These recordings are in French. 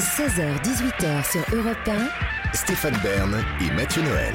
16h-18h sur Europe 1, Stéphane Bern et Mathieu Noël.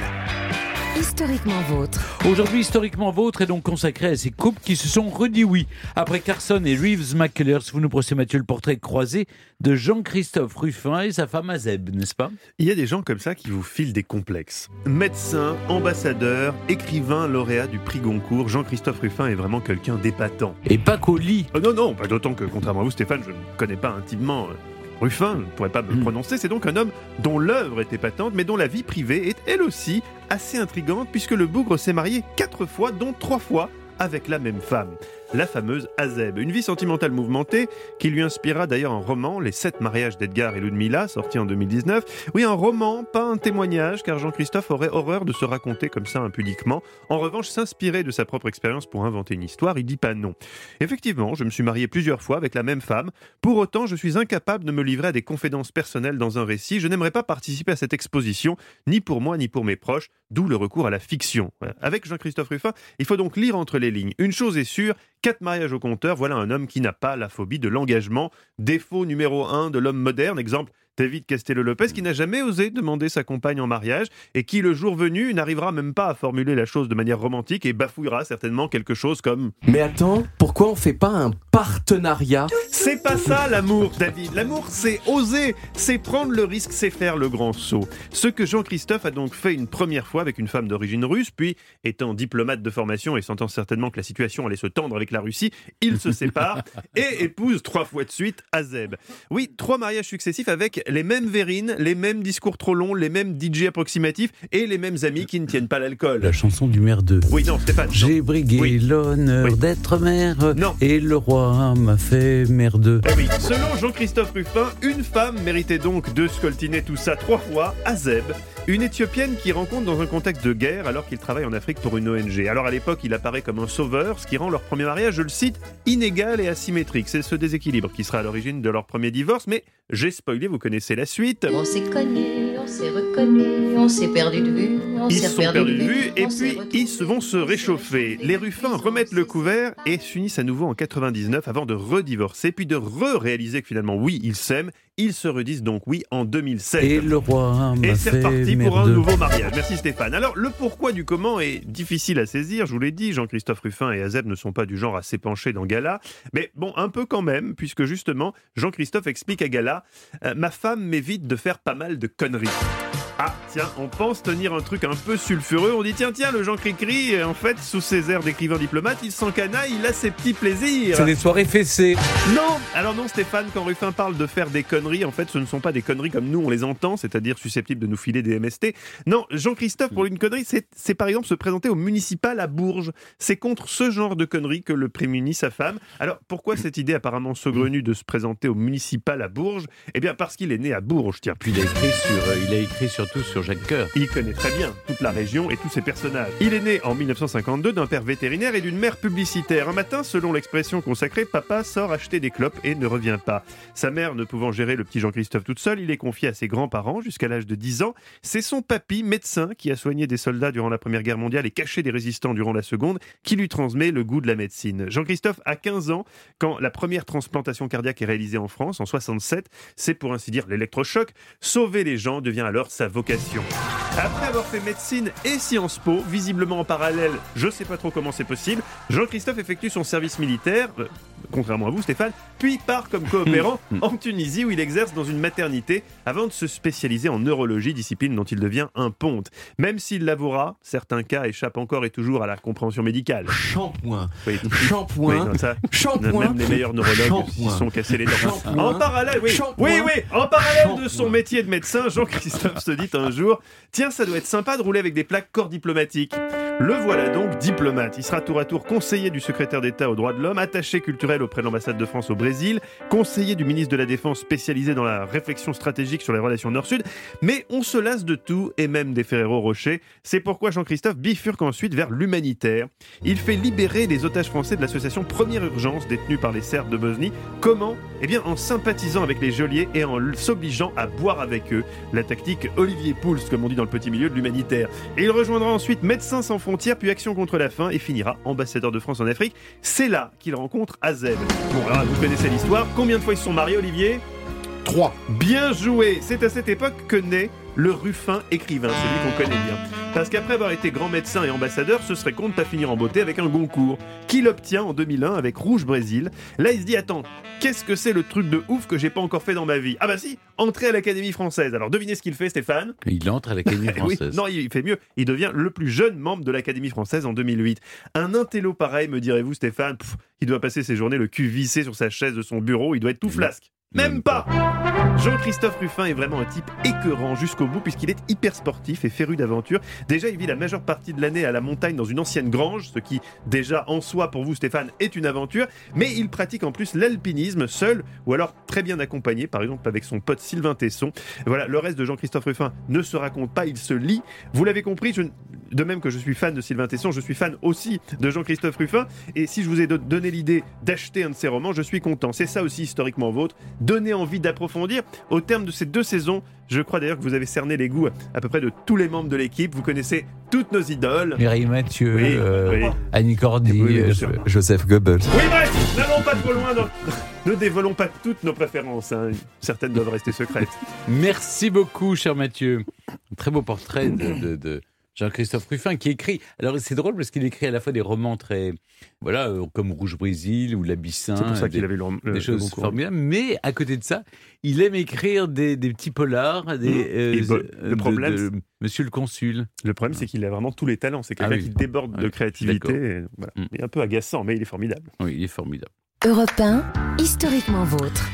historiquement vôtre. Aujourd'hui, historiquement vôtre est donc consacré à ces couples qui se sont redit oui. Après Carson et Reeves McCullers, vous nous procédez Mathieu le portrait croisé de Jean-Christophe Ruffin et sa femme Azeb, n'est-ce pas? Il y a des gens comme ça qui vous filent des complexes. Médecin, ambassadeur, écrivain, lauréat du prix Goncourt, Jean-Christophe Ruffin est vraiment quelqu'un d'épatant. Et pas qu'au lit. Oh non, non, pas d'autant que, contrairement à vous, Stéphane, je ne connais pas intimement euh, Ruffin, je ne pourrais pas me le Mm. prononcer. C'est donc un homme dont l'œuvre est épatante, mais dont la vie privée est elle aussi assez intrigante, puisque le bougre s'est marié quatre fois, dont trois fois avec la même femme, la fameuse Azeb. Une vie sentimentale mouvementée qui lui inspira d'ailleurs un roman, Les sept mariages d'Edgar et Ludmilla, sorti en 2019. Oui, un roman, pas un témoignage, car Jean-Christophe aurait horreur de se raconter comme ça impudiquement. En revanche, s'inspirer de sa propre expérience pour inventer une histoire, il dit pas non. Effectivement, je me suis marié plusieurs fois avec la même femme. Pour autant, je suis incapable de me livrer à des confidences personnelles dans un récit. Je n'aimerais pas participer à cette exposition, ni pour moi, ni pour mes proches, d'où le recours à la fiction. Avec Jean-Christophe Ruffin, il faut donc lire entre les lignes. Une chose est sûre, quatre mariages au compteur, voilà un homme qui n'a pas la phobie de l'engagement. Défaut numéro un de l'homme moderne, exemple David Castello-Lopez, qui n'a jamais osé demander sa compagne en mariage et qui, le jour venu, n'arrivera même pas à formuler la chose de manière romantique et bafouillera certainement quelque chose comme Mais attends, pourquoi on fait pas un partenariat? C'est pas ça l'amour, David. L'amour, c'est oser, c'est prendre le risque, c'est faire le grand saut. Ce que Jean-Christophe a donc fait une première fois avec une femme d'origine russe, puis, étant diplomate de formation et sentant certainement que la situation allait se tendre avec la Russie, il se sépare et épouse trois fois de suite Azeb. Oui, trois mariages successifs avec les mêmes verrines, les mêmes discours trop longs, les mêmes DJ approximatifs et les mêmes amis qui ne tiennent pas l'alcool. La chanson du maire 2. Oui, non, Stéphane. J'ai brigué Oui. l'honneur Oui. d'être maire Non. et le roi m'a fait merdeux. Eh oui, selon Jean-Christophe Ruffin, une femme méritait donc de scoltiner tout ça trois fois, Azeb, une Éthiopienne qui rencontre dans un contexte de guerre alors qu'il travaille en Afrique pour une ONG. Alors à l'époque, il apparaît comme un sauveur, ce qui rend leur premier mariage, je le cite, inégal et asymétrique. C'est ce déséquilibre qui sera à l'origine de leur premier divorce, mais j'ai spoilé, vous connaissez la suite. On s'est connus, on s'est reconnus, on s'est perdu de vue, Ils sont perdus de vue et puis ils se vont se réchauffer. Les Ruffins remettent le couvert et s'unissent à nouveau en 99 avant de redivorcer puis de re-réaliser que finalement oui, ils s'aiment. Ils se redisent donc oui en 2007. Et le roi Et c'est reparti pour un nouveau mariage. Merci Stéphane. Alors, le pourquoi du comment est difficile à saisir, je vous l'ai dit. Jean-Christophe Ruffin et Azeb ne sont pas du genre à s'épancher dans Gala. Mais bon, un peu quand même, puisque justement, Jean-Christophe explique à Gala euh, Ma femme m'évite de faire pas mal de conneries. Ah, tiens, on pense tenir un truc un peu sulfureux. On dit tiens, tiens, le Jean Cricri, en fait, sous ses airs d'écrivain diplomate, il s'encanaille, il a ses petits plaisirs. C'est des soirées fessées. Non Alors non Stéphane, quand Ruffin parle de faire des conneries, en fait ce ne sont pas des conneries comme nous on les entend, c'est-à-dire susceptibles de nous filer des MST. Non, Jean-Christophe pour une connerie, c'est par exemple se présenter au municipal à Bourges. C'est contre ce genre de conneries que le prémunit sa femme. Alors pourquoi cette idée apparemment saugrenue de se présenter au municipal à Bourges? Eh bien parce qu'il est né à Bourges, tiens. Puis il a écrit, sur, euh, il a écrit sur Jacques Coeur. Il connaît très bien toute la région et tous ses personnages. Il est né en 1952 d'un père vétérinaire et d'une mère publicitaire. Un matin, selon l'expression consacrée, papa sort acheter des clopes et ne revient pas. Sa mère ne pouvant gérer le petit Jean-Christophe toute seule, il est confié à ses grands-parents jusqu'à l'âge de 10 ans. C'est son papy, médecin, qui a soigné des soldats durant la Première Guerre mondiale et caché des résistants durant la Seconde, qui lui transmet le goût de la médecine. Jean-Christophe a 15 ans quand la première transplantation cardiaque est réalisée en France en 67. C'est pour ainsi dire l'électrochoc. Sauver les gens devient alors sa Après avoir fait médecine et Sciences Po, visiblement en parallèle, je sais pas trop comment c'est possible, Jean-Christophe effectue son service militaire, euh, contrairement à vous Stéphane, puis part comme coopérant en Tunisie où il exerce dans une maternité avant de se spécialiser en neurologie, discipline dont il devient un ponte. Même s'il l'avouera, certains cas échappent encore et toujours à la compréhension médicale. Shampoing, Oui, shampoing, oui, ça, shampoing. même les meilleurs neurologues s'y sont cassés les dents. Shampoing. En parallèle, oui, Shampoing. oui, oui, en parallèle de son métier de médecin, Jean-Christophe se dit un jour Tiens, ça doit être sympa de rouler avec des plaques corps diplomatiques. Le voilà donc diplomate. Il sera tour à tour conseiller du secrétaire d'État aux droits de l'homme, attaché culturel auprès de l'ambassade de France au Brésil, conseiller du ministre de la Défense spécialisé dans la réflexion stratégique sur les relations Nord-Sud. Mais on se lasse de tout et même des Ferrero Rocher. C'est pourquoi Jean-Christophe bifurque ensuite vers l'humanitaire. Il fait libérer les otages français de l'association Première Urgence détenue par les Serbes de Bosnie. Comment? Eh bien en sympathisant avec les geôliers et en s'obligeant à boire avec eux. La tactique Olivier Pouls, comme on dit dans le petit milieu de l'humanitaire. Et il rejoindra ensuite Médecins sans frontières, puis Action contre la faim et finira ambassadeur de France en Afrique. C'est là qu'il rencontre Azeb. Bon, alors vous connaissez l'histoire. Combien de fois ils se sont mariés, Olivier? 3. Bien joué C'est à cette époque que naît le Ruffin écrivain, celui qu'on connaît bien. Parce qu'après avoir été grand médecin et ambassadeur, ce serait con de pas finir en beauté avec un Goncourt, qu'il obtient en 2001 avec Rouge Brésil. Là, il se dit Attends, qu'est-ce que c'est le truc de ouf que j'ai pas encore fait dans ma vie? Ah bah si, entrer à l'Académie française. Alors devinez ce qu'il fait, Stéphane? Il entre à l'Académie Eh oui, française. non, il fait mieux. Il devient le plus jeune membre de l'Académie française en 2008. Un intello pareil, me direz-vous, Stéphane, pff, il doit passer ses journées le cul vissé sur sa chaise de son bureau, il doit être tout flasque. Même, pas Jean-Christophe Ruffin est vraiment un type écœurant jusqu'au bout puisqu'il est hyper sportif et féru d'aventure. Déjà, il vit la majeure partie de l'année à la montagne dans une ancienne grange, ce qui déjà en soi pour vous Stéphane est une aventure, mais il pratique en plus l'alpinisme seul ou alors très bien accompagné, par exemple avec son pote Sylvain Tesson. Voilà, le reste de Jean-Christophe Ruffin ne se raconte pas, il se lit. Vous l'avez compris, je- de même que je suis fan de Sylvain Tesson, je suis fan aussi de Jean-Christophe Ruffin. Et si je vous ai do- donné l'idée d'acheter un de ses romans, je suis content. C'est ça aussi historiquement vôtre. Donner envie d'approfondir. Au terme de ces deux saisons, je crois d'ailleurs que vous avez cerné les goûts à peu près de tous les membres de l'équipe. Vous connaissez toutes nos idoles. Mireille Mathieu, Oui, euh, oui. Annie Cordy, Oui, oui, bien euh. Joseph Goebbels. Oui, bref, n'allons pas trop loin. dans- Ne dévoilons pas toutes nos préférences. hein. Certaines doivent rester secrètes. Merci beaucoup, cher Mathieu. Un très beau portrait de, de- de Jean-Christophe Ruffin qui écrit. Alors c'est drôle parce qu'il écrit à la fois des romans très, voilà, euh, comme Rouge Brésil ou L'Abyssin, C'est pour ça des, qu'il avait le, le- des choses formidables. Mais à côté de ça, il aime écrire des, des petits polars, des, euh, Et bon, euh, le de- problème, de Monsieur le Consul. Le problème, c'est qu'il a vraiment tous les talents. C'est quelqu'un Ah oui. qui déborde de créativité. et voilà. Mm. Il est un peu agaçant, mais il est formidable. Oui, il est formidable. Europe 1, historiquement vôtre.